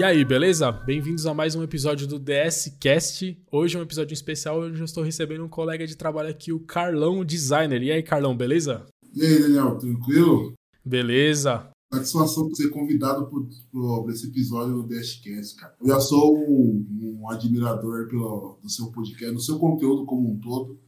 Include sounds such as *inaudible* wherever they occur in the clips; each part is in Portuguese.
E aí, beleza? Bem-vindos a mais um episódio do DS Cast. Hoje é um episódio especial onde eu estou recebendo um colega de trabalho aqui, o Carlão Designer. E aí, Carlão, beleza? E aí, Daniel, tranquilo? Beleza. Satisfação por ser convidado para esse episódio do Dashcast, cara. Eu já sou um, um admirador pelo, do seu podcast, do seu conteúdo como um todo.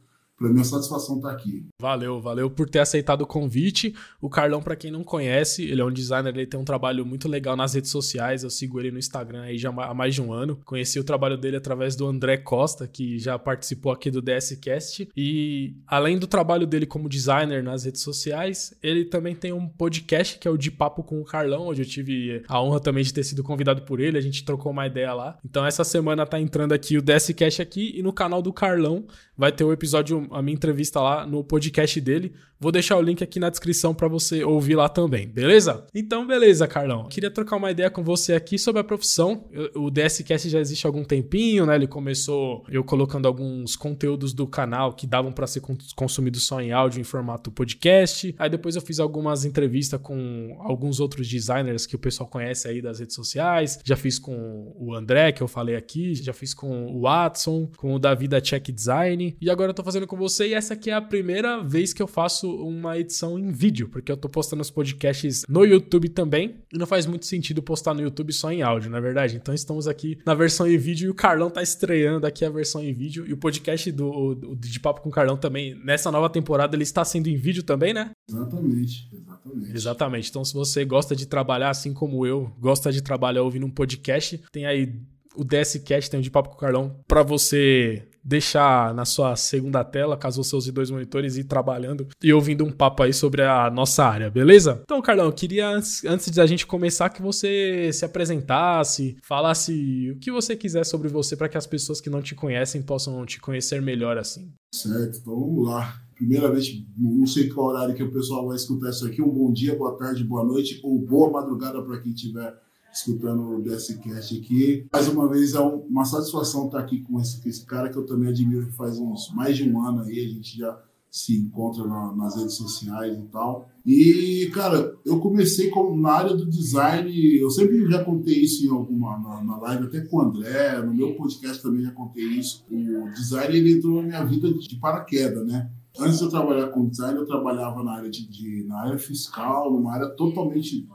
Para mim, a satisfação tá aqui. Valeu, valeu por ter aceitado o convite. O Carlão, para quem não conhece, ele é um designer, ele tem um trabalho muito legal nas redes sociais. Eu sigo ele no Instagram aí já há mais de um ano. Conheci o trabalho dele através do André Costa, que já participou aqui do DSCast. E além do trabalho dele como designer nas redes sociais, ele também tem um podcast que é o De Papo com o Carlão, onde eu tive a honra também de ter sido convidado por ele. A gente trocou uma ideia lá. Então essa semana tá entrando aqui o DSCast aqui e no canal do Carlão vai ter o um episódio a minha entrevista lá no podcast dele. Vou deixar o link aqui na descrição para você ouvir lá também, beleza? Então, beleza, Carlão. Queria trocar uma ideia com você aqui sobre a profissão. O DSCast já existe há algum tempinho, né? Ele começou eu colocando alguns conteúdos do canal que davam para ser consumidos só em áudio em formato podcast. Aí depois eu fiz algumas entrevistas com alguns outros designers que o pessoal conhece aí das redes sociais. Já fiz com o André, que eu falei aqui, já fiz com o Watson, com o Davi da Check Design. E agora eu tô fazendo com você e essa aqui é a primeira vez que eu faço uma edição em vídeo, porque eu tô postando os podcasts no YouTube também, e não faz muito sentido postar no YouTube só em áudio, na é verdade. Então estamos aqui na versão em vídeo e o Carlão tá estreando aqui a versão em vídeo e o podcast do, do de papo com o Carlão também nessa nova temporada ele está sendo em vídeo também, né? Exatamente, exatamente. Exatamente. Então se você gosta de trabalhar assim como eu, gosta de trabalhar ouvindo um podcast, tem aí o DSCast, tem o de papo com o Carlão para você deixar na sua segunda tela, caso você use dois monitores, ir trabalhando e ouvindo um papo aí sobre a nossa área, beleza? Então, Carlão, queria, antes, antes da gente começar, que você se apresentasse, falasse o que você quiser sobre você para que as pessoas que não te conhecem possam te conhecer melhor assim. Certo, então vamos lá. Primeiramente, não sei qual horário que o pessoal vai escutar isso aqui. Um bom dia, boa tarde, boa noite ou boa madrugada para quem estiver escutando o DSCast aqui. Mais uma vez é uma satisfação estar aqui com esse, esse cara que eu também admiro, que faz uns mais de um ano aí, a gente já se encontra na, nas redes sociais e tal. E, cara, eu comecei com, na área do design, eu sempre já contei isso em alguma na, na, live, até com o André, no meu podcast também já contei isso. O design ele entrou na minha vida de paraquedas, né? Antes de eu trabalhar com design, eu trabalhava na área, de, de na área fiscal, numa área totalmente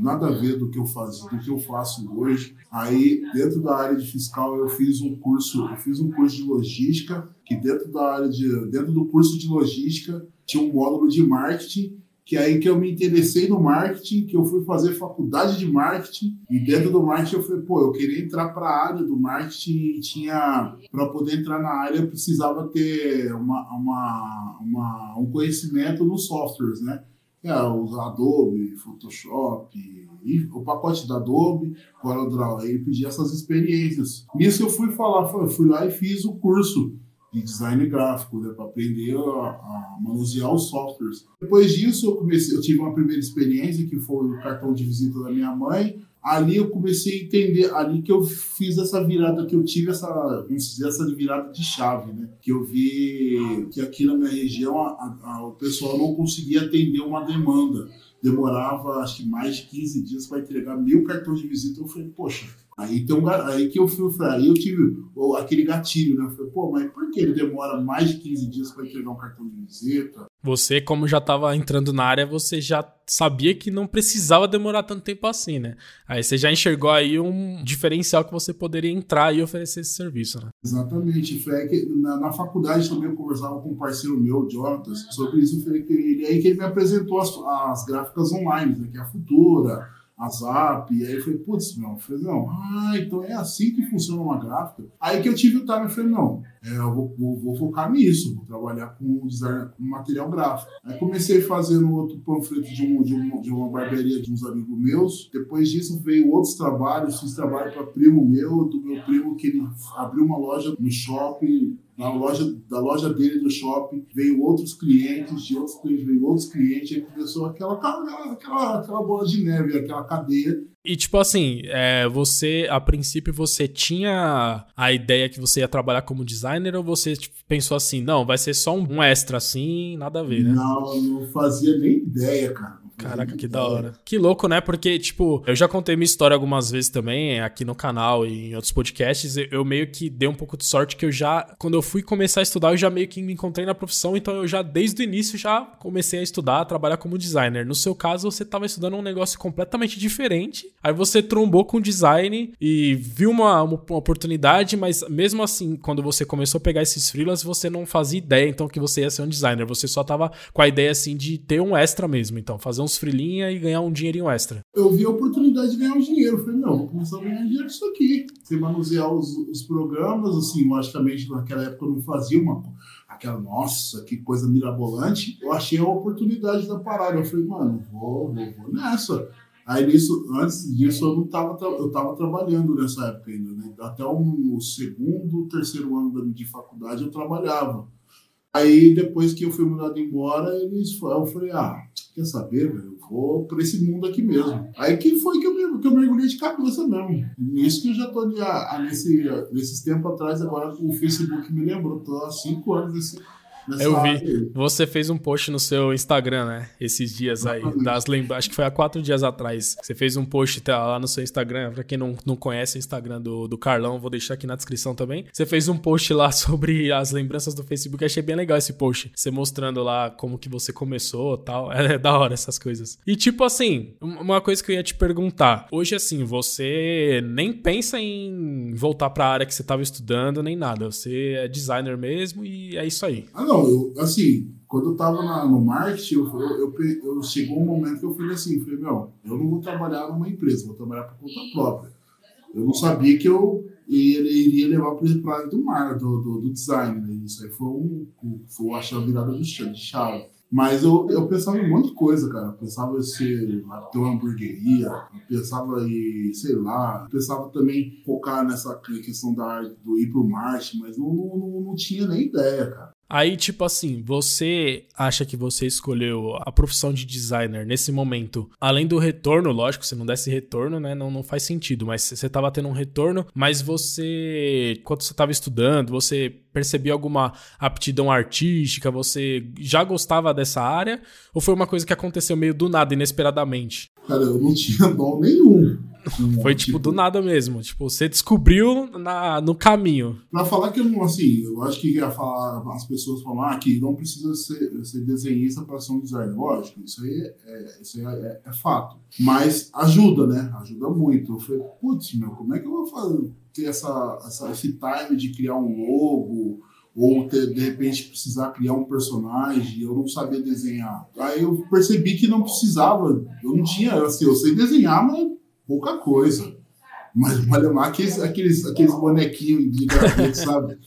nada a ver do que eu faço, do que eu faço hoje. Aí, dentro da área de fiscal, eu fiz um curso, eu fiz um curso de logística, que dentro da área de, dentro do curso de logística tinha um módulo de marketing, que é aí que eu me interessei no marketing, que eu fui fazer faculdade de marketing, e dentro do marketing eu falei, pô, eu queria entrar para a área do marketing e tinha, para poder entrar na área, eu precisava ter uma, uma, uma, um conhecimento nos softwares, né? É, os Adobe, Photoshop, e o pacote da Adobe, CorelDRAW, aí pedia essas experiências. Nisso eu fui falar, fui lá e fiz o curso de design gráfico, né, para aprender a, a, manusear os softwares. Depois disso, eu comecei, eu tive uma primeira experiência que foi o cartão de visita da minha mãe, ali eu comecei a entender, ali que eu fiz essa virada, que eu tive essa, vamos dizer, essa virada de chave, né? Que eu vi que aqui na minha região a, a, o pessoal não conseguia atender uma demanda. Demorava, acho que mais de 15 dias para entregar mil cartões de visita. Eu falei, poxa, Aí, um, aí que eu fui, aí eu tive aquele gatilho, né? Eu falei, pô, mas por que ele demora mais de 15 dias para entregar um cartão de visita? Você, como já estava entrando na área, você já sabia que não precisava demorar tanto tempo assim, né? Aí você já enxergou aí um diferencial que você poderia entrar e oferecer esse serviço, né? Exatamente. Foi que na, na, faculdade também eu conversava com um parceiro meu, Jonatas, sobre isso. Foi que ele, aí que ele me apresentou as, as gráficas online, né? Que é a Futura a Zap, e aí eu falei, putz, meu, eu falei, não, ah, então é assim que funciona uma gráfica. Aí que eu tive o time, eu falei, não, é, eu vou, vou, vou, focar nisso, vou trabalhar com design, com material gráfico. Aí comecei fazendo outro panfleto de, um, de, um, de uma barbearia de uns amigos meus, depois disso veio outros trabalhos, fiz trabalho para primo meu, do meu primo que ele abriu uma loja no shopping, na loja, da loja dele do shopping, veio outros clientes, de outros clientes, veio outros clientes, aí começou aquela, aquela, aquela, bola de neve, aquela cadeia. E tipo assim, é, você, a princípio, você tinha a ideia que você ia trabalhar como designer ou você tipo, pensou assim, não, vai ser só um extra assim, nada a ver, né? Não, não fazia nem ideia, cara Caraca, que da hora. Que louco, né? Porque, tipo, eu já contei minha história algumas vezes também, aqui no canal e em outros podcasts. Eu meio que dei um pouco de sorte que eu já, quando eu fui começar a estudar, eu já meio que me encontrei na profissão, então eu já, desde o início, já comecei a estudar, a trabalhar como designer. No seu caso, você tava estudando um negócio completamente diferente, aí você trombou com design e viu uma, uma, oportunidade, mas mesmo assim, quando você começou a pegar esses freelas, você não fazia ideia, então, que você ia ser um designer. Você só tava com a ideia, assim, de ter um extra mesmo. Então, fazer uns freelinha e ganhar um dinheirinho extra. Eu vi a oportunidade de ganhar um dinheiro. Eu falei, não, vou começar a ganhar dinheiro isso aqui. Você manusear os, os programas, assim, logicamente, naquela época eu não fazia uma aquela, nossa, que coisa mirabolante. Eu achei a oportunidade da parada. Eu falei, mano, vou, vou, vou nessa. Aí nisso, antes disso eu não tava, eu tava trabalhando nessa época ainda, né? Até o segundo, terceiro ano de faculdade eu trabalhava. Aí depois que eu fui mandado embora, eles eu falei, ah, quer saber, velho? Eu vou pra esse mundo aqui mesmo. Aí que foi que eu, que eu mergulhei de cabeça mesmo. Isso que eu já tô ali, ah, nesse, nesses tempos atrás, agora o Facebook me lembrou, tô há cinco anos nesse eu vi. Você fez um post no seu Instagram, né? Esses dias aí. Das lembra... Acho que foi há quatro dias atrás. Você fez um post tá, lá no seu Instagram. Pra quem não, não conhece o Instagram do, do Carlão, vou deixar aqui na descrição também. Você fez um post lá *laughs* sobre as lembranças do Facebook. Achei bem legal esse post. Você mostrando lá como que você começou e tal. É, *laughs* é da hora essas coisas. E tipo assim, uma coisa que eu ia te perguntar. Hoje, assim, você nem pensa em voltar pra área que você tava estudando, nem nada. Você é designer mesmo e é isso aí. Ah, não, eu, assim, quando eu tava na, no marketing, eu, eu, eu, eu, chegou um momento que eu falei assim, falei, meu, eu não vou trabalhar numa empresa, vou trabalhar por conta própria. Eu não sabia que eu iria levar para área do mar, do, do, do, design, né? Isso aí foi, um, foi acho, a virada de chave. Mas eu, eu pensava em um monte de coisa, cara. Eu pensava em ser, ter uma hamburgueria, pensava em, sei lá, pensava também focar nessa questão da do ir pro marketing, mas não, não, não tinha nem ideia, cara. Aí, tipo assim, você acha que você escolheu a profissão de designer nesse momento, além do retorno, lógico, se não desse retorno, né, não, não faz sentido, mas você tava tendo um retorno, mas você, quando você tava estudando, você percebia alguma aptidão artística, você já gostava dessa área, ou foi uma coisa que aconteceu meio do nada, inesperadamente? Cara, eu não tinha dom nenhum. Foi tipo, tipo do nada mesmo. Tipo, você descobriu na, no caminho. Pra falar que eu não, assim, eu acho que ia falar, as pessoas falar que não precisa ser, ser desenhista para ser um designer. Lógico, isso aí, é, isso aí é, é, fato. Mas ajuda, né? Ajuda muito. Eu falei, putz, meu, como é que eu vou fazer, ter essa, essa, esse time de criar um logo? ou ter, de repente precisar criar um personagem, eu não sabia desenhar. Aí eu percebi que não precisava, eu não tinha, assim, eu sei desenhar, mas pouca coisa. Mas lá aqueles, aqueles, aqueles bonequinhos de grafite, *laughs* sabe?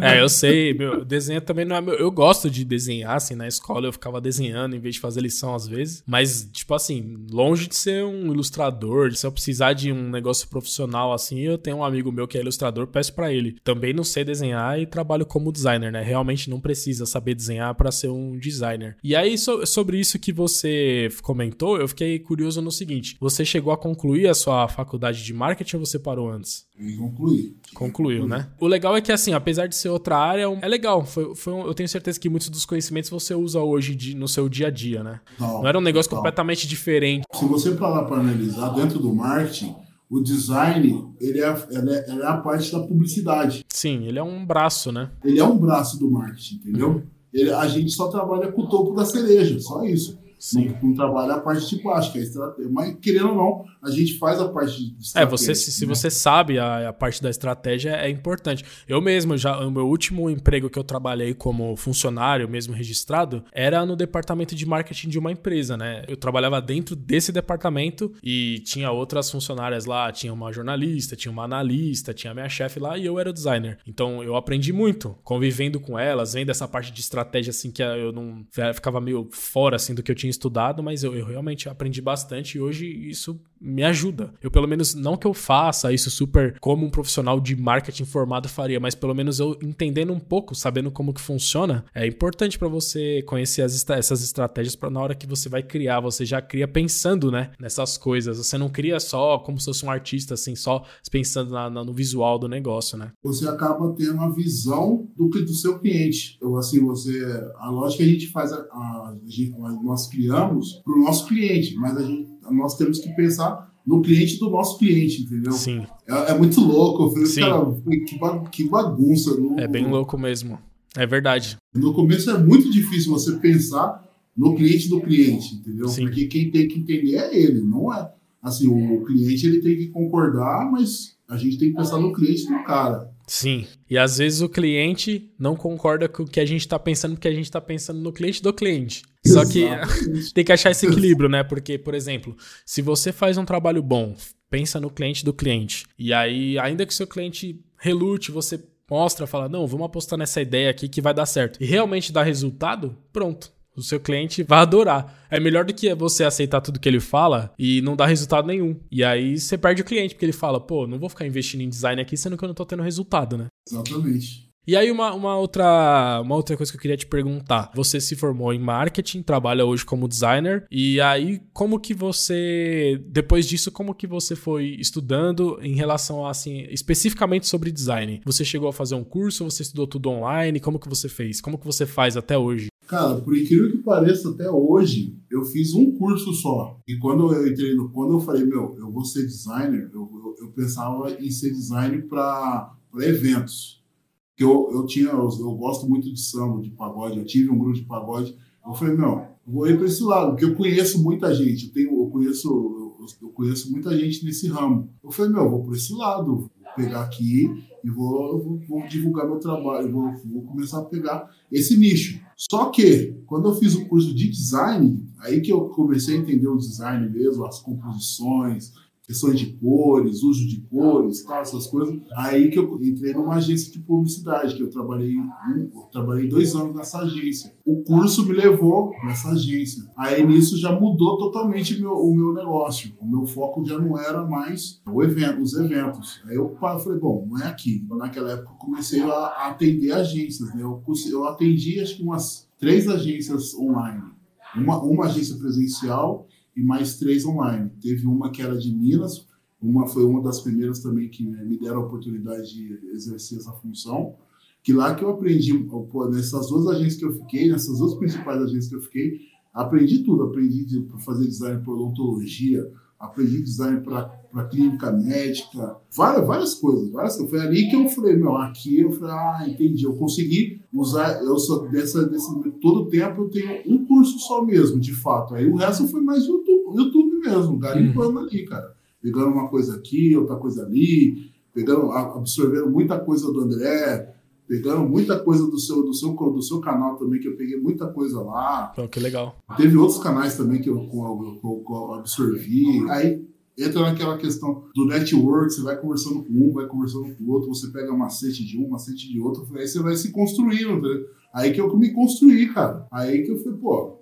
é, eu sei. Meu, desenho também não é meu. Eu gosto de desenhar, assim, na escola eu ficava desenhando em vez de fazer lição às vezes. Mas, tipo assim, longe de ser um ilustrador, se eu precisar de um negócio profissional assim, eu tenho um amigo meu que é ilustrador, peço para ele. Também não sei desenhar e trabalho como designer, né? Realmente não precisa saber desenhar para ser um designer. E aí, so, sobre isso que você comentou, eu fiquei curioso no seguinte: você chegou a concluir a sua faculdade de marketing? Marketing ou você parou antes? Concluí. Concluiu, né? O legal é que, assim, apesar de ser outra área, é legal. Foi, foi um, eu tenho certeza que muitos dos conhecimentos você usa hoje de, no seu dia a dia, né? Não, não era um negócio não. completamente diferente. Se você parar para analisar, dentro do marketing, o design ele é, ele, é, ele é, a parte da publicidade. Sim, ele é um braço, né? Ele é um braço do marketing, entendeu? Uhum. Ele, a gente só trabalha com o topo da cereja, só isso. Sim. Não, não, trabalha a parte de plástica, é estratégia. Mas, querendo ou não, a gente faz a parte de estratégia. É, você, se, se né? você sabe a, a, parte da estratégia, é importante. Eu mesmo, já o meu último emprego que eu trabalhei como funcionário, mesmo registrado, era no departamento de marketing de uma empresa, né? Eu trabalhava dentro desse departamento e tinha outras funcionárias lá, tinha uma jornalista, tinha uma analista, tinha a minha chefe lá e eu era o designer. Então eu aprendi muito convivendo com elas, vendo essa parte de estratégia assim que eu não ficava meio fora assim do que eu tinha tinha estudado, mas eu, eu realmente aprendi bastante e hoje isso me ajuda. Eu, pelo menos, não que eu faça isso super como um profissional de marketing formado faria, mas pelo menos eu entendendo um pouco, sabendo como que funciona, é importante para você conhecer as, essas estratégias para na hora que você vai criar, você já cria pensando, né, nessas coisas. Você não cria só como se fosse um artista, assim, só pensando na, na, no visual do negócio, né? Você acaba tendo uma visão do, do seu cliente. Então, assim, você... A lógica que a gente faz, a, a, a nós criamos para o nosso cliente, mas a gente nós temos que pensar no cliente do nosso cliente, entendeu? Sim. É, é muito louco. Eu falei, Sim. cara, que, bagunça. No, é bem louco mesmo. É verdade. No começo é muito difícil você pensar no cliente do cliente, entendeu? Sim. Porque quem tem que entender é ele, não é. Assim, o cliente ele tem que concordar, mas a gente tem que pensar no cliente do cara. Sim. E às vezes o cliente não concorda com o que a gente está pensando, porque a gente está pensando no cliente do cliente. Só que *laughs* tem que achar esse equilíbrio, né? Porque, por exemplo, se você faz um trabalho bom, pensa no cliente do cliente. E aí, ainda que seu cliente relute, você mostra, fala: não, vamos apostar nessa ideia aqui que vai dar certo. E realmente dá resultado, pronto. O seu cliente vai adorar. É melhor do que você aceitar tudo que ele fala e não dar resultado nenhum. E aí você perde o cliente, porque ele fala, pô, não vou ficar investindo em design aqui, sendo que eu não tô tendo resultado, né? Exatamente. E aí, uma, uma, outra, uma outra coisa que eu queria te perguntar. Você se formou em marketing, trabalha hoje como designer. E aí, como que você. Depois disso, como que você foi estudando em relação a, assim, especificamente sobre design? Você chegou a fazer um curso? Você estudou tudo online? Como que você fez? Como que você faz até hoje? Cara, por incrível que pareça, até hoje, eu fiz um curso só. E quando eu entrei no. Quando eu falei, meu, eu vou ser designer, eu, eu, eu pensava em ser designer para eventos. Que eu, eu tinha. Eu, eu, gosto muito de samba, de pagode, eu tive um grupo de pagode. Eu falei, meu, eu vou ir para esse lado, porque eu conheço muita gente, eu, tenho, eu conheço. Eu, conheço muita gente nesse ramo. Eu falei, meu, eu vou por esse lado, vou pegar aqui e vou, vou, vou divulgar meu trabalho, vou, vou começar a pegar esse nicho. Só que, quando eu fiz o curso de design, aí que eu comecei a entender o design mesmo, as composições, questões de cores, uso de cores, tal, essas coisas. Aí que eu entrei numa agência de publicidade, que eu trabalhei, eu trabalhei dois anos nessa agência. O curso me levou nessa agência. Aí nisso já mudou totalmente meu, o meu negócio. O meu foco já não era mais o evento, os eventos. Aí eu falei, bom, não é aqui. Naquela época eu comecei a atender agências. Né? Eu, eu atendi acho que umas três agências online. Uma, uma agência presencial e mais três online. Teve uma que era de Minas, uma foi uma das primeiras também que me deram a oportunidade de exercer essa função. Que lá que eu aprendi, nessas duas agências que eu fiquei, nessas duas principais agências que eu fiquei, aprendi tudo. Aprendi para fazer design por odontologia, aprendi design para clínica médica, várias, várias coisas. Várias, foi ali que eu falei, meu, aqui eu falei, ah, entendi, eu consegui usar, eu sou dessa, desse, todo tempo eu tenho um curso só mesmo, de fato. Aí o resto foi mais YouTube, YouTube mesmo, garimpando uhum. ali, cara. Pegando uma coisa aqui, outra coisa ali, pegando, absorvendo muita coisa do André, pegando muita coisa do seu, do seu, do seu canal também, que eu peguei muita coisa lá. Que legal. Teve outros canais também que eu, eu, eu, absorvi. Aí entra naquela questão do network, você vai conversando com um, vai conversando com o outro, você pega macete de um, macete de outro, aí você vai se construindo. Né? Aí que eu me construí, cara. Aí que eu falei, pô,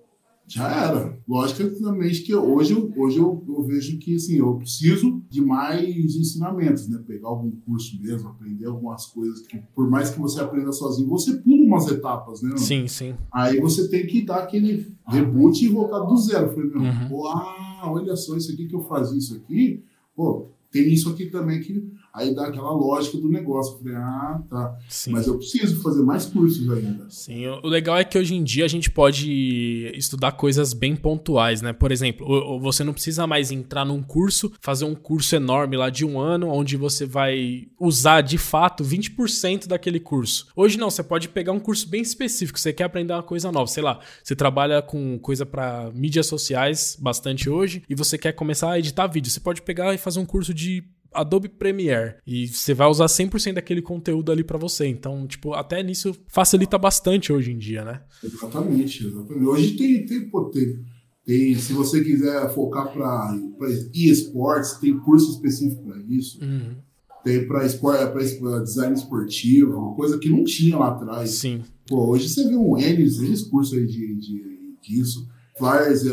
já era. Logicamente que hoje, hoje eu, eu, vejo que assim, eu preciso de mais ensinamentos, né? Pegar algum curso mesmo, aprender algumas coisas que, por mais que você aprenda sozinho, você pula umas etapas, né? Sim, sim. Aí você tem que dar aquele reboot e voltar do zero. Eu falei, meu, uhum. ah, olha só isso aqui que eu fazia isso aqui, pô, tem isso aqui também que Aí dá aquela lógica do negócio. Eu falei, ah, tá. Sim. Mas eu preciso fazer mais cursos ainda. Sim, o legal é que hoje em dia a gente pode estudar coisas bem pontuais, né? Por exemplo, você não precisa mais entrar num curso, fazer um curso enorme lá de um ano, onde você vai usar de fato 20% daquele curso. Hoje não, você pode pegar um curso bem específico, você quer aprender uma coisa nova, sei lá, você trabalha com coisa para mídias sociais bastante hoje e você quer começar a editar vídeo. Você pode pegar e fazer um curso de Adobe Premiere e você vai usar 100% daquele conteúdo ali para você. Então, tipo, até nisso facilita bastante hoje em dia, né? Exatamente, exatamente. Hoje tem, tem, pô, tem, tem se você quiser focar para eSports, tem curso específico para isso. Uhum. Tem para design esportivo, coisa que não tinha lá atrás. Sim. Pô, hoje você vê um N, N curso aí de, de, disso. Flyers, de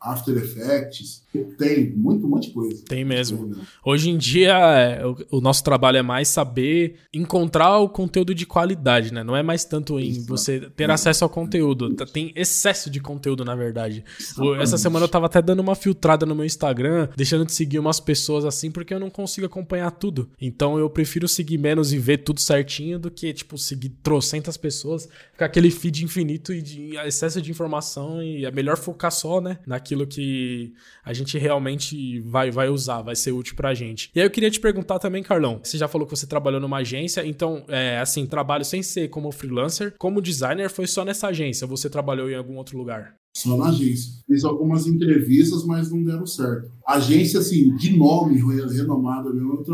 After Effects, tem muito, um monte de coisa. Tem mesmo. Hoje em dia, é, o, o, nosso trabalho é mais saber encontrar o conteúdo de qualidade, né? Não é mais tanto em Isso. você ter acesso ao conteúdo. Isso. Tem excesso de conteúdo, na verdade. Exatamente. Essa semana eu tava até dando uma filtrada no meu Instagram, deixando de seguir umas pessoas assim, porque eu não consigo acompanhar tudo. Então eu prefiro seguir menos e ver tudo certinho do que, tipo, seguir trocentas pessoas, ficar aquele feed infinito e de excesso de informação e é melhor focar só, né? Naquilo aquilo que a gente realmente vai, vai usar, vai ser útil pra gente. E aí eu queria te perguntar também, Carlão, você já falou que você trabalhou numa agência, então, é, assim, trabalho sem ser como freelancer, como designer foi só nessa agência, você trabalhou em algum outro lugar? Só na agência. Fiz algumas entrevistas, mas não deram certo. Agência, assim, de nome renomada mesmo.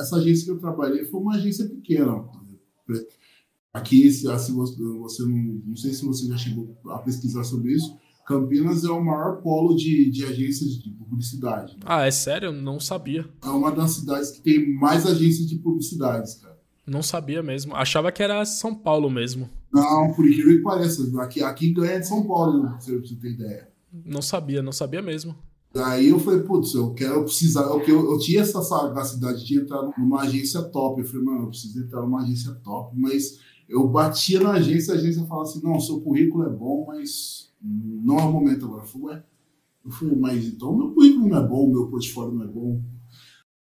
Essa agência que eu trabalhei foi uma agência pequena. Aqui, assim, você não, não sei se você já chegou a pesquisar sobre isso, Campinas é o maior polo de, de agências de publicidade. Né? Ah, é sério? Não sabia. É uma das cidades que tem mais agências de publicidade, cara. Não sabia mesmo. Achava que era São Paulo mesmo. Não, por incrível que pareça. Aqui, aqui ganha de São Paulo, se você ter ideia. Não sabia, não sabia mesmo. Daí eu falei, putz, eu quero precisar. Eu, eu, eu tinha essa sagacidade de entrar numa agência top. Eu falei, mano, eu preciso entrar numa agência top. Mas eu batia na agência, a agência falava assim: não, seu currículo é bom, mas não o momento agora. Eu falei, ué, eu falei, mas então meu currículo não é bom, meu portfólio não é bom.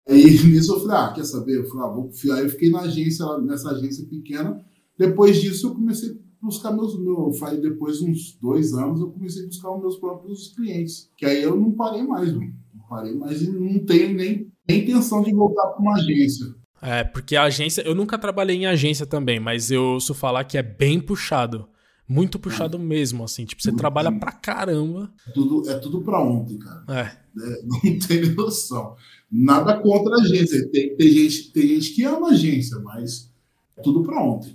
Aí *laughs* nisso eu falei, ah, quer saber? Eu falei, ah, vou Aí eu fiquei na agência, nessa agência pequena. Depois disso eu comecei a buscar meus, meu, depois de uns dois anos eu comecei a buscar os meus próprios clientes. Que aí eu não parei mais, não, não parei mais e não tenho nem, nem intenção de voltar para uma agência. É, porque a agência, eu nunca trabalhei em agência também, mas eu ouço falar que é bem puxado. Muito puxado é. mesmo, assim. Tipo, você trabalha pra caramba. Tudo, é tudo pra ontem, cara. É. é *laughs* não tem noção. Nada contra a agência. Tem, tem, gente, tem gente que ama a agência, mas é tudo pra ontem.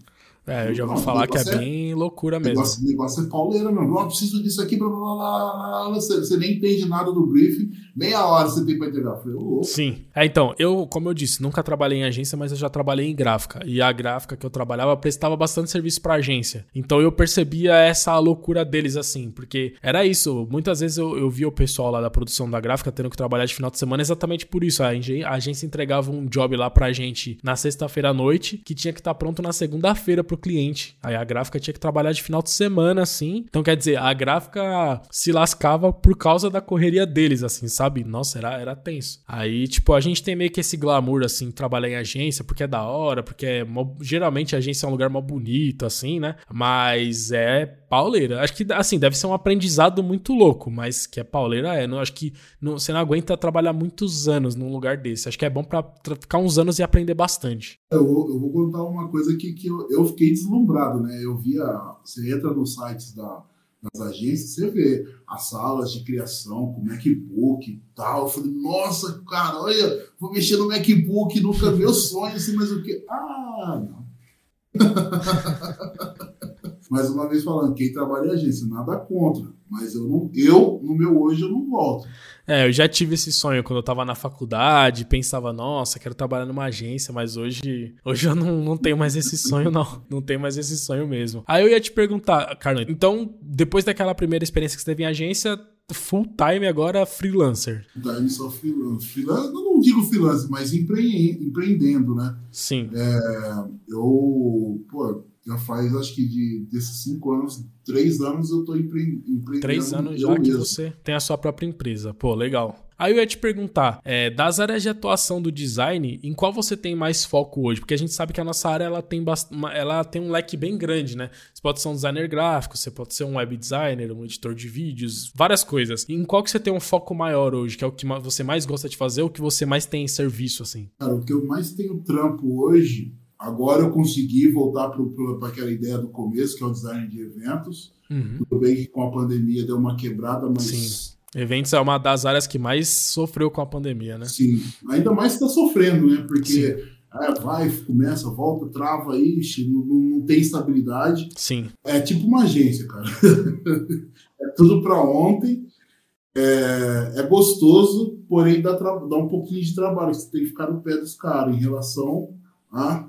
É, eu já vou falar que é, é bem loucura mesmo. O negócio é pauleira mesmo. Eu preciso disso aqui, blá, blá, blá, você, você, nem entende nada do briefing, meia hora você tem pra entregar. Eu falei, oh. Sim. É, então, eu, como eu disse, nunca trabalhei em agência, mas eu já trabalhei em gráfica. E a gráfica que eu trabalhava prestava bastante serviço pra agência. Então eu percebia essa loucura deles, assim, porque era isso. Muitas vezes eu, eu via o pessoal lá da produção da gráfica tendo que trabalhar de final de semana exatamente por isso. A, a agência entregava um job lá pra gente na sexta-feira à noite, que tinha que estar tá pronto na segunda-feira pro cliente. Aí a gráfica tinha que trabalhar de final de semana, assim. Então, quer dizer, a gráfica se lascava por causa da correria deles, assim, sabe? Nossa, era, era tenso. Aí, tipo, a gente tem meio que esse glamour, assim, trabalhar em agência, porque é da hora, porque é mó... geralmente a agência é um lugar mó bonito, assim, né? Mas é pauleira. Acho que, assim, deve ser um aprendizado muito louco, mas que é pauleira é. Não, acho que não, você não aguenta trabalhar muitos anos num lugar desse. Acho que é bom pra ficar uns anos e aprender bastante. Eu vou, eu vou contar uma coisa aqui que eu, eu fiquei deslumbrado, né? Eu via, você entra nos sites da, das agências, você vê as salas de criação com MacBook e tal. Eu falei, nossa, cara, olha, vou mexer no MacBook, nunca meu sonho, assim, mas o quê? Ah, não. *laughs* mais uma vez falando, quem trabalha em agência, nada contra. Mas eu, não, eu, no meu hoje, eu não volto. É, eu já tive esse sonho quando eu tava na faculdade, pensava, nossa, quero trabalhar numa agência, mas hoje, hoje eu não, não tenho mais esse sonho, não. Não tenho mais esse sonho mesmo. Aí eu ia te perguntar, Carlos, então, depois daquela primeira experiência que você teve em agência, full time agora freelancer. Full time só freelancer. freelancer. Não digo freelancer, mas empre... empreendendo, né? Sim. É, eu, pô, já faz, acho que de, desses cinco anos, três anos eu tô empre, empreendendo. Três anos já que você tem a sua própria empresa. Pô, legal. Aí eu ia te perguntar, é, das áreas de atuação do design, em qual você tem mais foco hoje? Porque a gente sabe que a nossa área ela tem, ela tem um leque bem grande, né? Você pode ser um designer gráfico, você pode ser um web designer, um editor de vídeos, várias coisas. Em qual que você tem um foco maior hoje, que é o que você mais gosta de fazer, o que você mais tem em serviço, assim? Cara, o que eu mais tenho trampo hoje Agora eu consegui voltar para aquela ideia do começo, que é o design de eventos. Uhum. Tudo bem que com a pandemia deu uma quebrada, mas. Sim. Eventos é uma das áreas que mais sofreu com a pandemia, né? Sim, ainda mais está sofrendo, né? Porque é, vai, começa, volta, trava, ixi, não, não, tem estabilidade. Sim. É tipo uma agência, cara. *laughs* é tudo para ontem. É, é, gostoso, porém dá, dá um pouquinho de trabalho. Você tem que ficar no pé dos caras em relação a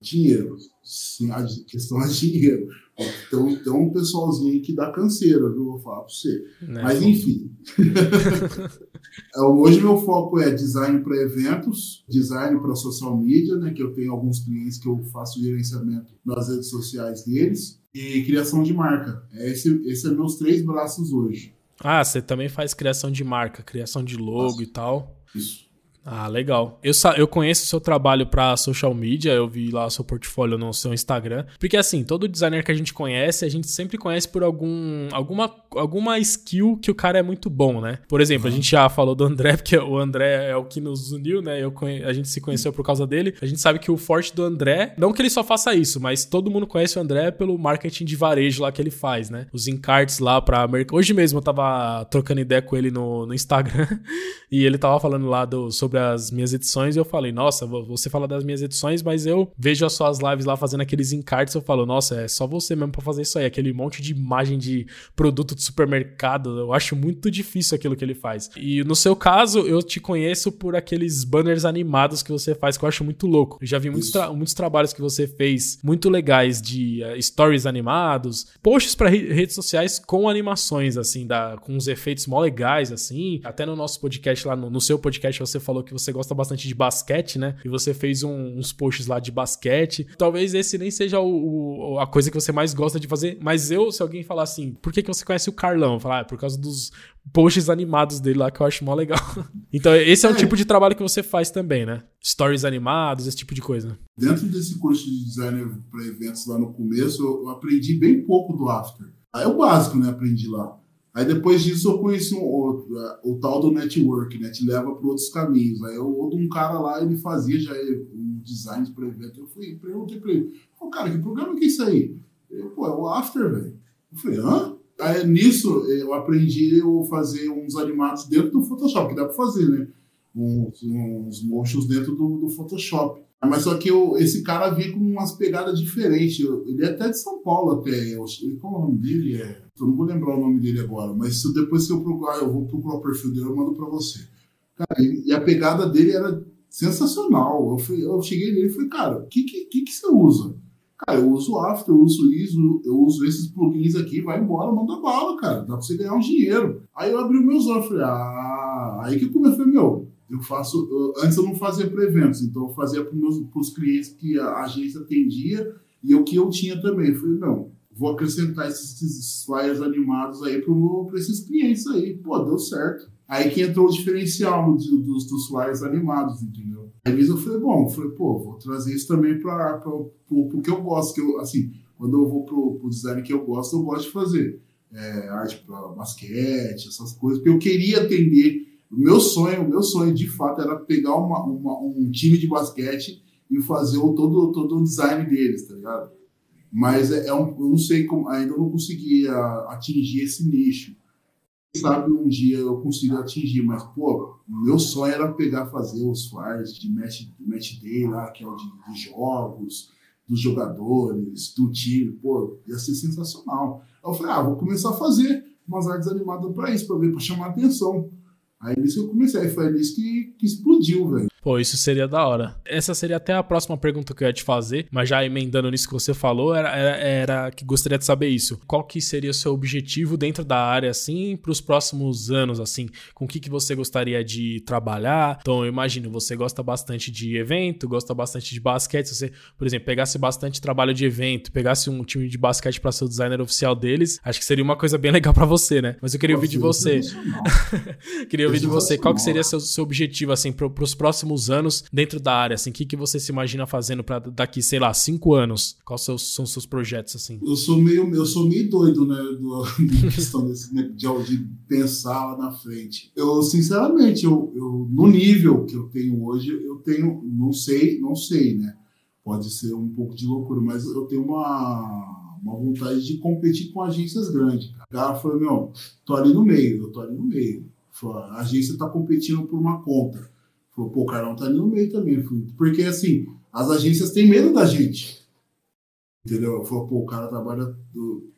Dinheiro. Sim, a questão é dinheiro. Então, tem um pessoalzinho que dá canseira, viu? Vou falar para você. Não é Mas, enfim. *laughs* É, hoje, meu foco é design para eventos, design para social media, né? Que eu tenho alguns clientes que eu faço gerenciamento nas redes sociais deles, e criação de marca. Esse, esse são é meus três braços hoje. Ah, você também faz criação de marca, criação de logo Nossa. e tal. Isso. Ah, legal. Eu, eu conheço o seu trabalho para social media, eu vi lá o seu portfólio no seu Instagram. Porque assim, todo designer que a gente conhece, a gente sempre conhece por algum, alguma, alguma skill que o cara é muito bom, né? Por exemplo, uhum. a gente já falou do André, *laughs* porque o André é o que nos uniu, né? Eu. A gente se conheceu por causa dele. A gente sabe que o forte do André, não que ele só faça isso, mas todo mundo conhece o André pelo marketing de varejo lá que ele faz, né? Os encartes lá pra. Hoje mesmo eu tava trocando ideia com ele no, no Instagram *laughs* e ele tava falando lá do, sobre sobre as minhas edições e eu falei, nossa, você fala das minhas edições, mas eu vejo as suas lives lá fazendo aqueles encartes, eu falo, nossa, é só você mesmo para fazer isso aí, aquele monte de imagem de produto de supermercado, eu acho muito difícil aquilo que ele faz. E no seu caso, eu te conheço por aqueles banners animados que você faz, que eu acho muito louco. Eu já vi muitos, tra muitos trabalhos que você fez muito legais de uh, stories animados, posts para re redes sociais com animações, assim, da, com uns efeitos mó legais, assim. Até no nosso podcast lá, no, no seu podcast, você falou que você gosta bastante de basquete, né? E você fez um, uns posts lá de basquete. Talvez esse nem seja o, o, a coisa que você mais gosta de fazer, mas eu, se alguém falar assim, por que, que você conhece o Carlão? Eu falar, ah, por causa dos posts animados dele lá que eu acho mó legal. *laughs* então, esse é o é. tipo de trabalho que você faz também, né? Stories animados, esse tipo de coisa. Dentro desse curso de designer para eventos lá no começo, eu aprendi bem pouco do After. É o básico, né? Aprendi lá. Aí depois disso eu conheci um, o, o tal do network, né? Te leva para outros caminhos. Aí eu, um cara lá, ele fazia já um design para evento. Eu fui, perguntei para ele, pô, cara, que programa que é isso aí? Ele, pô, é o After, velho. Eu falei, hã? Aí nisso eu aprendi a fazer uns animados dentro do Photoshop, que dá para fazer, né? Uns, uns motions dentro do, do Photoshop. Mas só que eu, esse cara vinha com umas pegadas diferentes. Ele é até de São Paulo, até. Eu, qual é o nome dele? É, eu não vou lembrar o nome dele agora, mas se, depois se eu procurar, eu vou procurar o perfil dele, eu mando para você. Cara, e a pegada dele era sensacional. Eu, fui, eu cheguei nele e falei, cara, o que, que, que, você usa? Cara, eu uso After, eu uso ISO, eu uso esses plugins aqui, vai embora, manda bala, cara. Dá pra você ganhar um dinheiro. Aí eu abri os meus olhos, falei, ah, aí que eu comecei, meu, eu faço. Eu, antes eu não fazia para eventos, então eu fazia para os clientes que a agência atendia e o que eu tinha também. Eu falei, não, vou acrescentar esses, esses flyers animados aí para esses clientes aí. Pô, deu certo. Aí que entrou o diferencial dos, dos flyers animados, entendeu? Aí eu falei, bom, eu falei, pô, vou trazer isso também para o que eu gosto, que eu, assim, quando eu vou pro, pro design que eu gosto, eu gosto de fazer é, arte para basquete, essas coisas, porque eu queria atender o meu sonho, o meu sonho de fato era pegar uma, uma, um time de basquete e fazer o, todo, todo o design deles, tá ligado? Mas é, é um, eu não sei como, ainda não consegui atingir esse nicho. Quem sabe um dia eu consigo atingir, mas, pô, meu sonho era pegar, fazer os flyers de match, match day lá, que é o de, de jogos, dos jogadores, do time, pô, ia ser sensacional. Eu falei, ah, vou começar a fazer umas artes animadas para isso, para ver, para chamar atenção. Aí nisso eu comecei, aí foi nisso que, que explodiu, velho. Pô, isso seria da hora. Essa seria até a próxima pergunta que eu ia te fazer, mas já emendando nisso que você falou, era, era, era que gostaria de saber isso. Qual que seria o seu objetivo dentro da área, assim, para os próximos anos, assim? Com o que, que você gostaria de trabalhar? Então, eu imagino, você gosta bastante de evento, gosta bastante de basquete. Se você, por exemplo, pegasse bastante trabalho de evento, pegasse um time de basquete para ser o designer oficial deles, acho que seria uma coisa bem *laughs* legal para você, né? Mas eu queria ouvir de você. *laughs* queria ouvir de você qual que seria seu, seu objetivo, assim, para os próximos próximos anos dentro da área? Assim, o que, que você se imagina fazendo para daqui, sei lá, cinco anos? Quais são os seus projetos, assim? Eu sou meio, eu sou meio doido, né? Do, *laughs* questão desse, né, de, de, pensar lá na frente. Eu, sinceramente, eu, eu, no nível que eu tenho hoje, eu tenho, não sei, não sei, né? Pode ser um pouco de loucura, mas eu tenho uma, uma vontade de competir com agências grandes. O cara falou, meu, tô ali no meio, eu tô ali no meio. A agência está competindo por uma conta. Falou, pô, o Carlão tá ali no meio também. Porque, assim, as agências têm medo da gente. Entendeu? Falou, pô, o cara trabalha.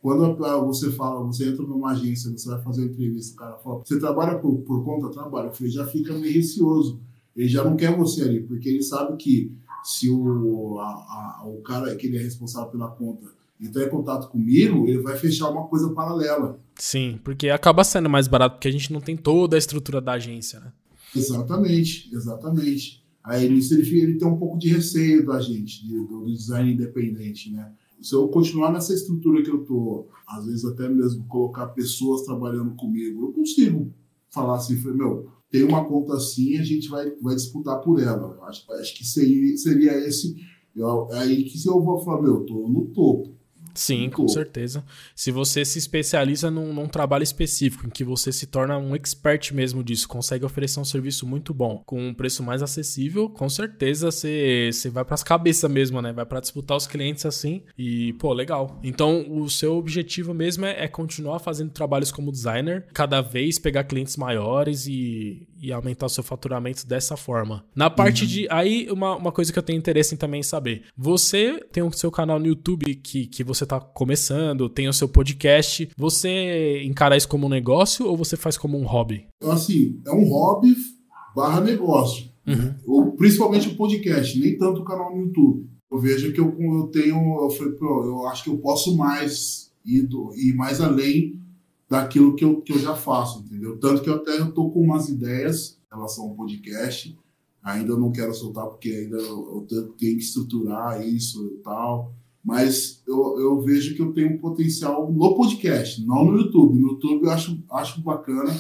Quando você fala, você entra numa agência, você vai fazer uma entrevista, o cara fala, você trabalha por, por conta? Trabalho. Eu falei, já fica meio receoso. Ele já não quer você ali, porque ele sabe que se o, a, a, o cara que ele é responsável pela conta entrar em contato comigo, ele vai fechar uma coisa paralela. Sim, porque acaba sendo mais barato, porque a gente não tem toda a estrutura da agência, né? Exatamente, exatamente. Aí nisso ele, ele tem um pouco de receio da gente, de, do design independente, né? Se eu continuar nessa estrutura que eu tô, às vezes até mesmo colocar pessoas trabalhando comigo, eu consigo falar assim, meu, tem uma conta assim, a gente vai, vai disputar por ela. Acho, acho que seria, seria esse. Eu, é aí que se eu vou falar, meu, eu tô no topo. Sim, com certeza. Se você se especializa num, num, trabalho específico, em que você se torna um expert mesmo disso, consegue oferecer um serviço muito bom, com um preço mais acessível, com certeza você, você vai para as cabeças mesmo, né? Vai para disputar os clientes assim. E, pô, legal. Então, o seu objetivo mesmo é, é continuar fazendo trabalhos como designer, cada vez pegar clientes maiores e, e aumentar o seu faturamento dessa forma. Na parte uhum. de. Aí, uma, uma coisa que eu tenho interesse em também saber. Você tem o seu canal no YouTube que, que você está começando, tem o seu podcast. Você encara isso como um negócio ou você faz como um hobby? Então, assim, é um hobby barra negócio. Uhum. Ou, principalmente o podcast, nem tanto o canal no YouTube. Eu vejo que eu, eu tenho. Eu, falei, eu acho que eu posso mais ir, do, ir mais além daquilo que eu, que eu já faço, entendeu? Tanto que eu até estou com umas ideias em relação ao podcast. Ainda não quero soltar porque ainda eu tenho que estruturar isso e tal. Mas eu, eu vejo que eu tenho um potencial no podcast, não no YouTube. No YouTube eu acho, acho bacana,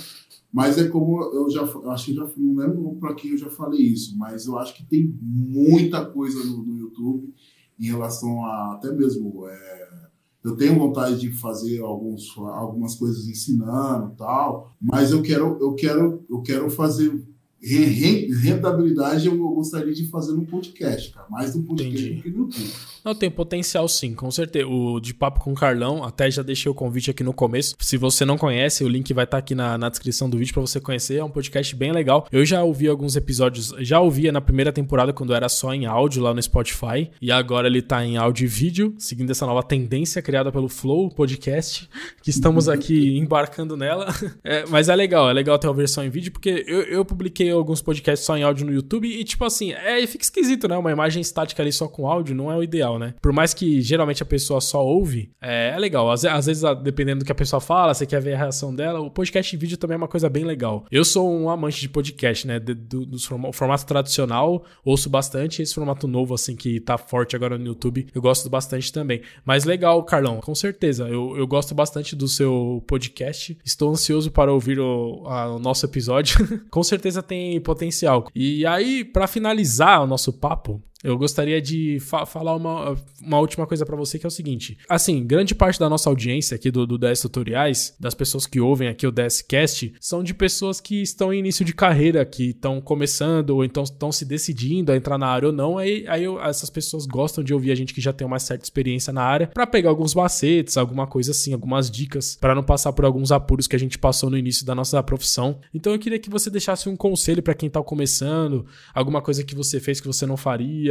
mas é como eu já acho que já não lembro para quem eu já falei isso, mas eu acho que tem muita coisa no, no YouTube em relação a até mesmo é, eu tenho vontade de fazer alguns, algumas coisas ensinando tal, mas eu quero eu quero eu quero fazer rentabilidade eu gostaria de fazer no podcast, cara. Mais no podcast Entendi. do que no YouTube. Não, tem potencial sim, com certeza. O de papo com o Carlão, até já deixei o convite aqui no começo. Se você não conhece, o link vai estar tá aqui na, na descrição do vídeo para você conhecer. É um podcast bem legal. Eu já ouvi alguns episódios, já ouvia na primeira temporada quando era só em áudio lá no Spotify. E agora ele tá em áudio e vídeo, seguindo essa nova tendência criada pelo Flow Podcast, que estamos aqui *laughs* embarcando nela. *laughs* É, mas é legal, é legal ter uma versão em vídeo, porque eu, eu publiquei alguns podcasts só em áudio no YouTube e, tipo assim, é, fica esquisito, né? Uma imagem estática ali só com áudio não é o ideal, né? Por mais que geralmente a pessoa só ouve, é, é legal. Às, às, vezes, dependendo do que a pessoa fala, você quer ver a reação dela, o podcast em vídeo também é uma coisa bem legal. Eu sou um amante de podcast, né? Do, do, do formato tradicional, ouço bastante. Esse formato novo, assim, que tá forte agora no YouTube, eu gosto bastante também. Mas legal, Carlão, com certeza. Eu, eu gosto bastante do seu podcast. Estou ansioso para ouvir o, a, o nosso episódio. *laughs* com certeza tem tem potencial. E aí, para finalizar o nosso papo, eu gostaria de fa falar uma, uma última coisa para você que é o seguinte. Assim, grande parte da nossa audiência aqui do, do DS Tutoriais, das pessoas que ouvem aqui o DSCast, são de pessoas que estão em início de carreira, que estão começando ou então estão se decidindo a entrar na área ou não. Aí, aí eu, essas pessoas gostam de ouvir a gente que já tem uma certa experiência na área para pegar alguns macetes, alguma coisa assim, algumas dicas para não passar por alguns apuros que a gente passou no início da nossa profissão. Então eu queria que você deixasse um conselho para quem tá começando, alguma coisa que você fez que você não faria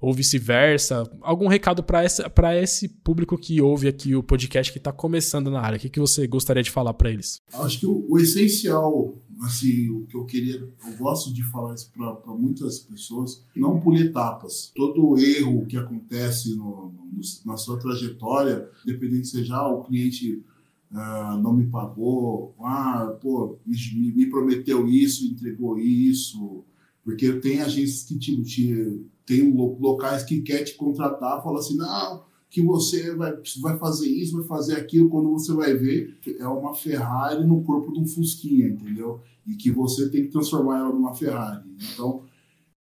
ou vice-versa? Algum recado para esse público que ouve aqui o podcast que está começando na área? O que, que você gostaria de falar para eles? Acho que o, o, essencial, assim, o que eu queria, eu gosto de falar isso para muitas pessoas, não pulir etapas. Todo erro que acontece no, no, na sua trajetória, independente seja o cliente Uh, não me pagou, ah, pô, me, me, prometeu isso, entregou isso, porque tem agências que tipo, te, tem locais que quer te contratar, fala assim, não, que você vai, vai fazer isso, vai fazer aquilo, quando você vai ver, é uma Ferrari no corpo de um Fusquinha, entendeu? E que você tem que transformar ela numa Ferrari. Então,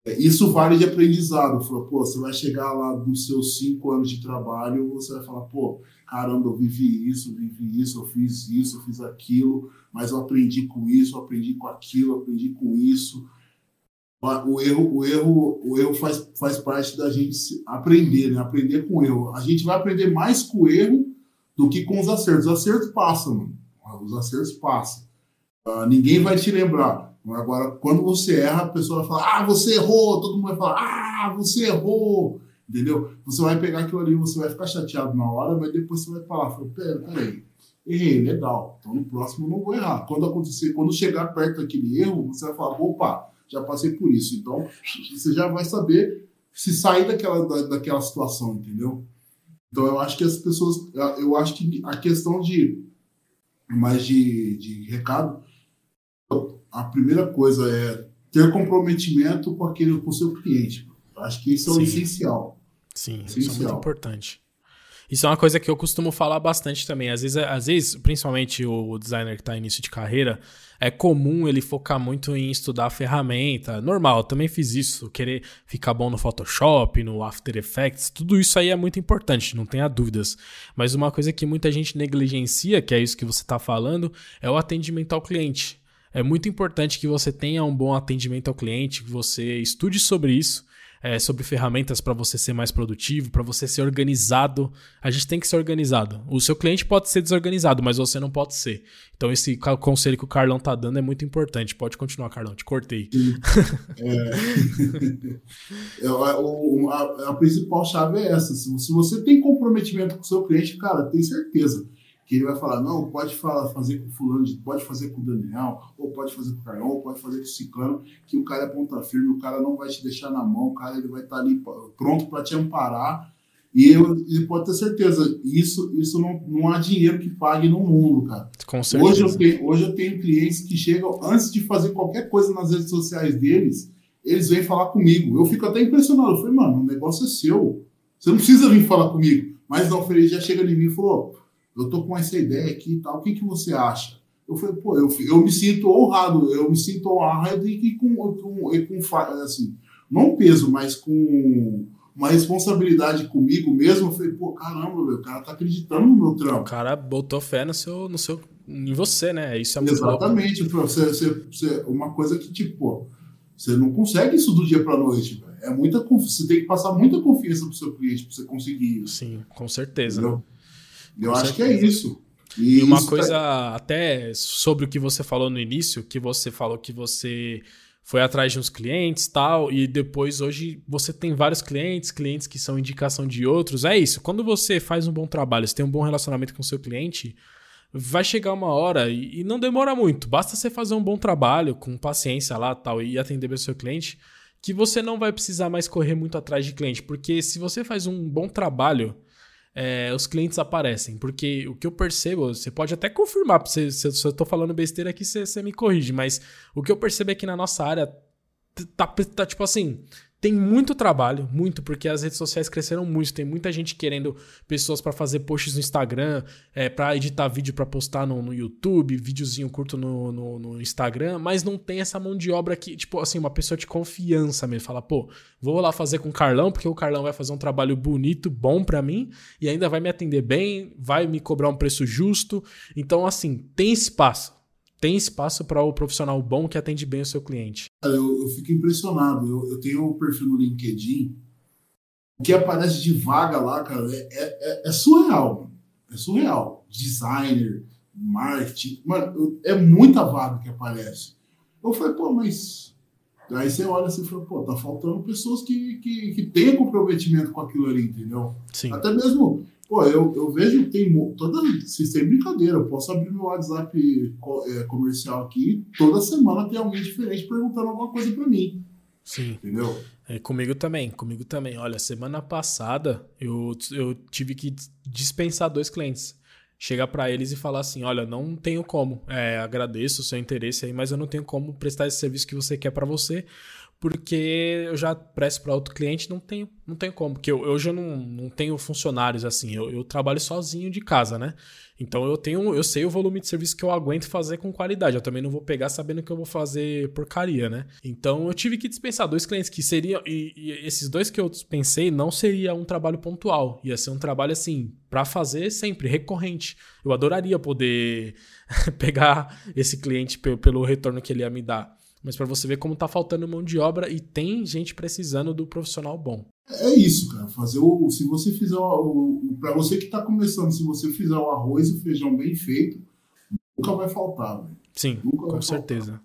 é, isso vale de aprendizado. Fala, pô, você vai chegar lá nos seus cinco anos de trabalho, você vai falar, pô, caramba, eu vivi isso, vivi isso, eu fiz isso, eu fiz aquilo, mas eu aprendi com isso, eu aprendi com aquilo, eu aprendi com isso o erro, o erro, o erro faz, faz parte da gente aprender, né? Aprender com o erro. A gente vai aprender mais com o erro do que com os acertos. Os acertos passam, mano. Os acertos passam. Uh, ninguém vai te lembrar. Agora, quando você erra, a pessoa vai falar: Ah, você errou. Todo mundo vai falar: Ah, você errou. Entendeu? Você vai pegar aquilo ali, você vai ficar chateado na hora, mas depois você vai falar: Pera, peraí. Errei, legal. Então no próximo eu não vou errar. Quando acontecer, quando chegar perto daquele erro, você vai falar: opa, já passei por isso. Então, você já vai saber se sair daquela, da, daquela situação, entendeu? Então eu acho que as pessoas, eu acho que a questão de mais de, de recado, a primeira coisa é ter comprometimento com aquele com o seu cliente. Eu acho que isso é o essencial. Sim, essencial. isso é muito importante. Isso é uma coisa que eu costumo falar bastante também. Às vezes, às vezes principalmente o designer que está início de carreira, é comum ele focar muito em estudar a ferramenta. Normal, também fiz isso. Querer ficar bom no Photoshop, no After Effects, tudo isso aí é muito importante, não tenha dúvidas. Mas uma coisa que muita gente negligencia, que é isso que você está falando, é o atendimento ao cliente. É muito importante que você tenha um bom atendimento ao cliente, que você estude sobre isso é, sobre ferramentas para você ser mais produtivo, para você ser organizado. A gente tem que ser organizado. O seu cliente pode ser desorganizado, mas você não pode ser. Então, esse conselho que o Carlão tá dando é muito importante. Pode continuar, Carlão, te cortei. É. *laughs* é, a, a, principal chave é essa. Se você tem comprometimento com o seu cliente, cara, tem certeza que ele vai falar, não, pode falar, fazer com fulano, pode fazer com o Daniel, ou pode fazer com o Carlão, ou pode fazer com o Ciclano, que o cara é ponta firme, o cara não vai te deixar na mão, o cara ele vai estar tá ali pronto para te amparar. E ele pode ter certeza, isso, isso não, não há dinheiro que pague no mundo, cara. Com certeza. Hoje eu, tenho, hoje eu tenho clientes que chegam, antes de fazer qualquer coisa nas redes sociais deles, eles vêm falar comigo. Eu fico até impressionado. Eu falei, mano, o negócio é seu. Você não precisa vir falar comigo. Mas não, ele já chega em mim e falou: eu tô com essa ideia aqui e tal, o que, que você acha? Eu falei, pô, eu, eu me sinto honrado, eu me sinto honrado e com, com, com assim, não peso, mas com uma responsabilidade comigo mesmo. Eu falei, pô, caramba, o cara tá acreditando no meu trampo. O cara botou fé no seu, no seu, em você, né? Isso é muito Exatamente. Você, você, você, uma coisa que, tipo, você não consegue isso do dia para noite. Véio. É muita Você tem que passar muita confiança pro seu cliente para você conseguir isso. Sim, com certeza. Entendeu? Eu acho que é isso. E, e uma isso coisa tá... até sobre o que você falou no início, que você falou que você foi atrás de uns clientes tal, e depois hoje você tem vários clientes, clientes que são indicação de outros. É isso. Quando você faz um bom trabalho, você tem um bom relacionamento com o seu cliente, vai chegar uma hora e, e não demora muito. Basta você fazer um bom trabalho com paciência lá tal e atender bem o seu cliente, que você não vai precisar mais correr muito atrás de cliente, porque se você faz um bom trabalho é, os clientes aparecem. Porque o que eu percebo, você pode até confirmar, se, se, se eu tô falando besteira aqui, você, você me corrige, mas o que eu percebo é que na nossa área tá, tá tipo assim, tem muito trabalho, muito, porque as redes sociais cresceram muito. Tem muita gente querendo pessoas para fazer posts no Instagram, é, para editar vídeo para postar no, no, YouTube, videozinho curto no, no, no, Instagram, mas não tem essa mão de obra que, tipo assim, uma pessoa de confiança mesmo. Fala, pô, vou lá fazer com o Carlão, porque o Carlão vai fazer um trabalho bonito, bom para mim, e ainda vai me atender bem, vai me cobrar um preço justo. Então, assim, tem espaço tem espaço para o profissional bom que atende bem o seu cliente. Eu, eu fico impressionado. Eu, eu, tenho um perfil no LinkedIn. O que aparece de vaga lá, cara, é, é, é surreal. Mano. É surreal. Designer, marketing. Mano, é muita vaga que aparece. Eu falei, pô, mas. Aí você olha assim e fala, pô, tá faltando pessoas que, que, que tenham comprometimento com aquilo ali, entendeu? Sim. Até mesmo Pô, eu, eu vejo tem toda. Vocês têm brincadeira, eu posso abrir meu WhatsApp é, comercial aqui, toda semana tem alguém diferente perguntando alguma coisa para mim. Sim. Entendeu? É, comigo também, comigo também. Olha, semana passada eu, eu tive que dispensar dois clientes. Chegar para eles e falar assim: olha, não tenho como. É, agradeço o seu interesse aí, mas eu não tenho como prestar esse serviço que você quer para você porque eu já presto para outro cliente, não tenho, não tenho como, porque eu, eu já não, não tenho funcionários assim, eu, eu, trabalho sozinho de casa, né? Então eu tenho, eu sei o volume de serviço que eu aguento fazer com qualidade. Eu também não vou pegar sabendo que eu vou fazer porcaria, né? Então eu tive que dispensar dois clientes que seriam e, e esses dois que eu dispensei não seria um trabalho pontual, ia ser um trabalho assim para fazer sempre recorrente. Eu adoraria poder *laughs* pegar esse cliente pelo retorno que ele ia me dar mas para você ver como tá faltando mão de obra e tem gente precisando do profissional bom. É isso, cara. Fazer o. Se você fizer o. o para você que está começando, se você fizer o arroz e o feijão bem feito, nunca vai faltar, velho. Sim, nunca com certeza.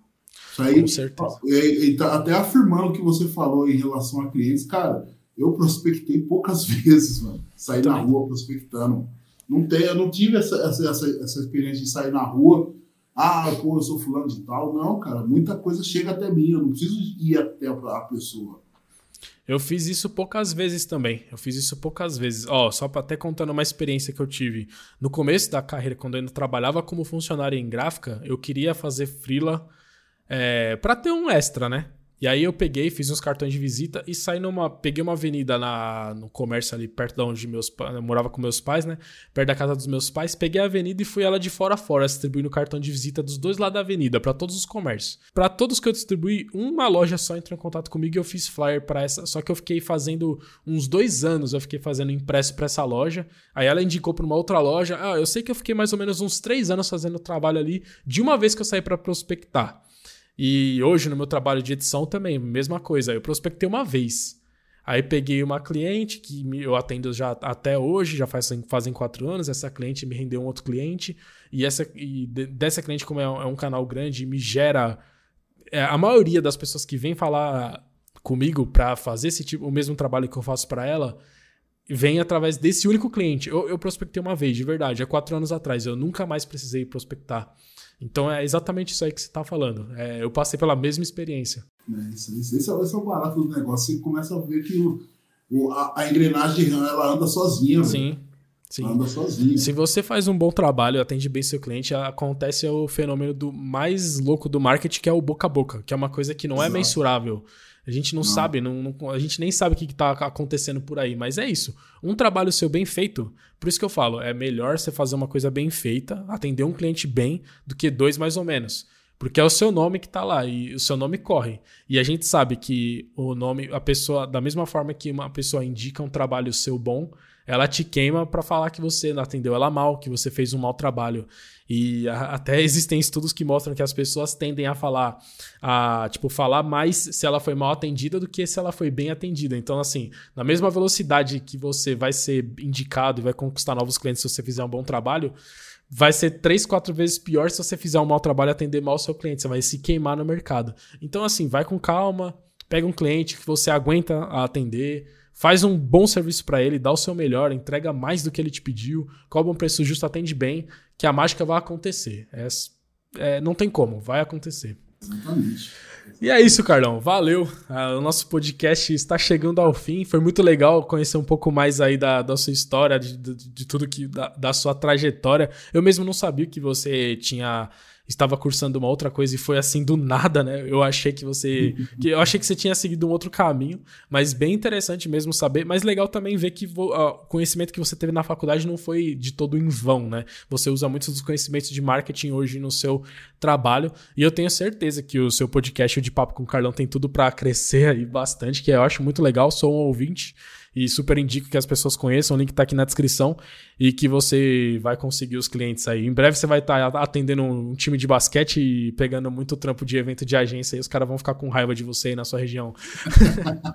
Isso aí, com certeza. E, e tá até afirmando o que você falou em relação a clientes, cara, eu prospectei poucas *laughs* vezes, mano. Sair na rua prospectando. Não tem, eu não tive essa, essa, essa, essa experiência de sair na rua ah, pô, eu sou fulano de tal. Não, cara, muita coisa chega até mim, eu não preciso ir até a pessoa. Eu fiz isso poucas vezes também. Eu fiz isso poucas vezes. Ó, só para até contando uma experiência que eu tive. No começo da carreira, quando eu ainda trabalhava como funcionário em gráfica, eu queria fazer freela é, para ter um extra, né? E aí eu peguei, fiz uns cartões de visita e saí numa. Peguei uma avenida na, no comércio ali perto de onde meus eu morava com meus pais, né? Perto da casa dos meus pais. Peguei a avenida e fui ela de fora a fora, distribuindo cartão de visita dos dois lados da avenida, para todos os comércios. Para todos que eu distribuí, uma loja só entrou em contato comigo e eu fiz flyer para essa. Só que eu fiquei fazendo uns dois anos, eu fiquei fazendo impresso para essa loja. Aí ela indicou para uma outra loja. Ah, eu sei que eu fiquei mais ou menos uns três anos fazendo o trabalho ali, de uma vez que eu saí para prospectar. E hoje no meu trabalho de edição também, mesma coisa. Eu prospectei uma vez. Aí peguei uma cliente que eu atendo já até hoje, já faz, fazem quatro anos. Essa cliente me rendeu um outro cliente. E, essa, e dessa cliente, como é um, é um canal grande, me gera. É, a maioria das pessoas que vêm falar comigo para fazer esse tipo, o mesmo trabalho que eu faço para ela, vem através desse único cliente. Eu, eu prospectei uma vez, de verdade, há quatro anos atrás. Eu nunca mais precisei prospectar. Então é exatamente isso aí que você está falando. É, eu passei pela mesma experiência. É, isso, isso, esse, é, esse é o barato do negócio. Você começa a ver que o, o a, a, engrenagem ela anda sozinha. Sim. Sim. Anda sozinha. Se você faz um bom trabalho, atende bem seu cliente, acontece o fenômeno do mais louco do marketing, que é o boca a boca, que é uma coisa que não é Exato. é mensurável. A gente não, não. sabe, não, não, a gente nem sabe o que está acontecendo por aí, mas é isso. Um trabalho seu bem feito, por isso que eu falo, é melhor você fazer uma coisa bem feita, atender um cliente bem, do que dois mais ou menos. Porque é o seu nome que está lá e o seu nome corre. E a gente sabe que o nome, a pessoa, da mesma forma que uma pessoa indica um trabalho seu bom, ela te queima para falar que você não atendeu ela mal, que você fez um mau trabalho. E a, até *laughs* existem estudos que mostram que as pessoas tendem a falar, a tipo falar mais se ela foi mal atendida do que se ela foi bem atendida. Então, assim, na mesma velocidade que você vai ser indicado e vai conquistar novos clientes se você fizer um bom trabalho, vai ser três, quatro vezes pior se você fizer um mau trabalho e atender mal o seu cliente. Você vai se queimar no mercado. Então, assim, vai com calma, pega um cliente que você aguenta atender Faz um bom serviço para ele, dá o seu melhor, entrega mais do que ele te pediu, cobra um preço justo, atende bem, que a mágica vai acontecer. É, é, não tem como, vai acontecer. Exatamente. E é isso, Carlão. Valeu. Ah, o nosso podcast está chegando ao fim. Foi muito legal conhecer um pouco mais aí da, da sua história, de, de, de tudo que. Da, da, sua trajetória. Eu mesmo não sabia que você tinha estava cursando uma outra coisa e foi assim do nada, né? Eu achei que você. que eu achei que você tinha seguido um outro caminho, mas bem interessante mesmo saber. Mas legal também ver que o conhecimento que você teve na faculdade não foi de todo em vão, né? Você usa muitos dos conhecimentos de marketing hoje no seu trabalho. E eu tenho certeza que o seu podcast, o de Papo com o Carlão, tem tudo para crescer aí bastante, que eu acho muito legal. Sou um ouvinte e super indico que as pessoas conheçam. O link está aqui na descrição e que você vai conseguir os clientes aí. Em breve você vai estar tá atendendo um time de basquete e pegando muito trampo de evento de agência e os caras vão ficar com raiva de você aí na sua região.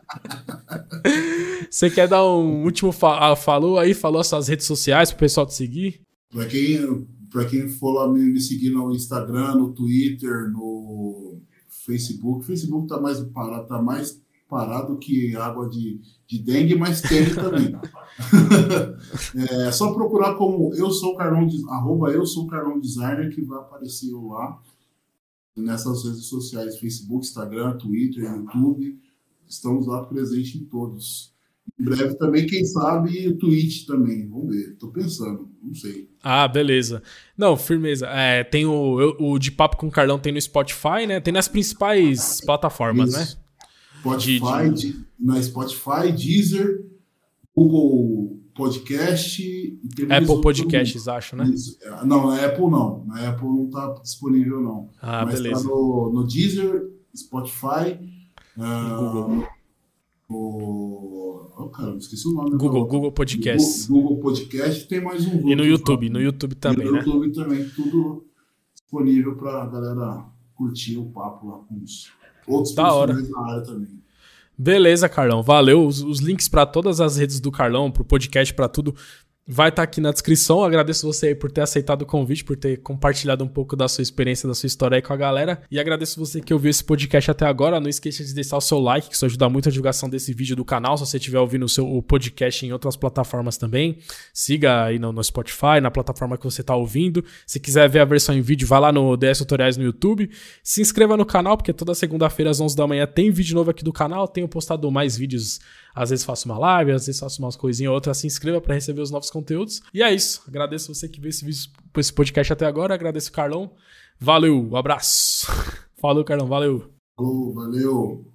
*laughs* você quer dar um último fa ah, falou aí, falou as suas redes sociais para o pessoal te seguir? Para quem, pra quem for lá me, me seguir no Instagram, no Twitter, no Facebook, o Facebook tá mais tá mais parado que água de, de dengue, mas tem *laughs* também. *laughs* é só procurar como eu sou Carlão, arroba eu sou Carlão Designer, que vai aparecer lá nessas redes sociais, Facebook, Instagram, Twitter, YouTube. Estamos lá presentes em todos. Em breve também, quem sabe, o Twitch também. Vamos ver. Tô pensando, não sei. Ah, beleza. Não, firmeza. É, tem o, o De Papo com o Carlão tem no Spotify, né? Tem nas principais plataformas, né? Isso. né? Spotify, de, na Spotify, Deezer, Google Podcast. Apple Podcasts, acho, né? É, não, na Apple não. Na Apple não está disponível, não. Ah, Mas tá beleza. Tá no, no Deezer, Spotify. Uh, o... Oh, caramba, esqueci o nome. Google, Google Podcasts. Google, Google Podcast tem mais um. E no YouTube, no YouTube também, e no né? No YouTube também, tudo disponível para a galera curtir o papo lá com os outros da hora. na área também. Beleza, Carlão. Valeu. Os, os links para todas as redes do Carlão, pro podcast, para tudo, vai estar tá aqui na descrição. agradeço você aí por ter aceitado o convite, por ter compartilhado um pouco da sua experiência, da sua história aí com a galera. E agradeço você que ouviu esse podcast até agora. Não esqueça de deixar o seu like, que isso ajuda muito a divulgação desse vídeo do canal. Se você estiver ouvindo o seu o podcast em outras plataformas também, siga aí no, no Spotify, na plataforma que você está ouvindo. Se quiser ver a versão em vídeo, vá lá no DS Tutoriais no YouTube. Se inscreva no canal, porque toda segunda-feira às 11 da manhã tem vídeo novo aqui do canal. Tenho postado mais vídeos às vezes faço uma live, às vezes faço umas coisinhas outras. Se inscreva para receber os novos conteúdos. E é isso. Agradeço você que viu esse, vídeo, esse podcast até agora. Agradeço o Carlão. Valeu, um abraço. *laughs* Falou, Carlão. Valeu. Valeu.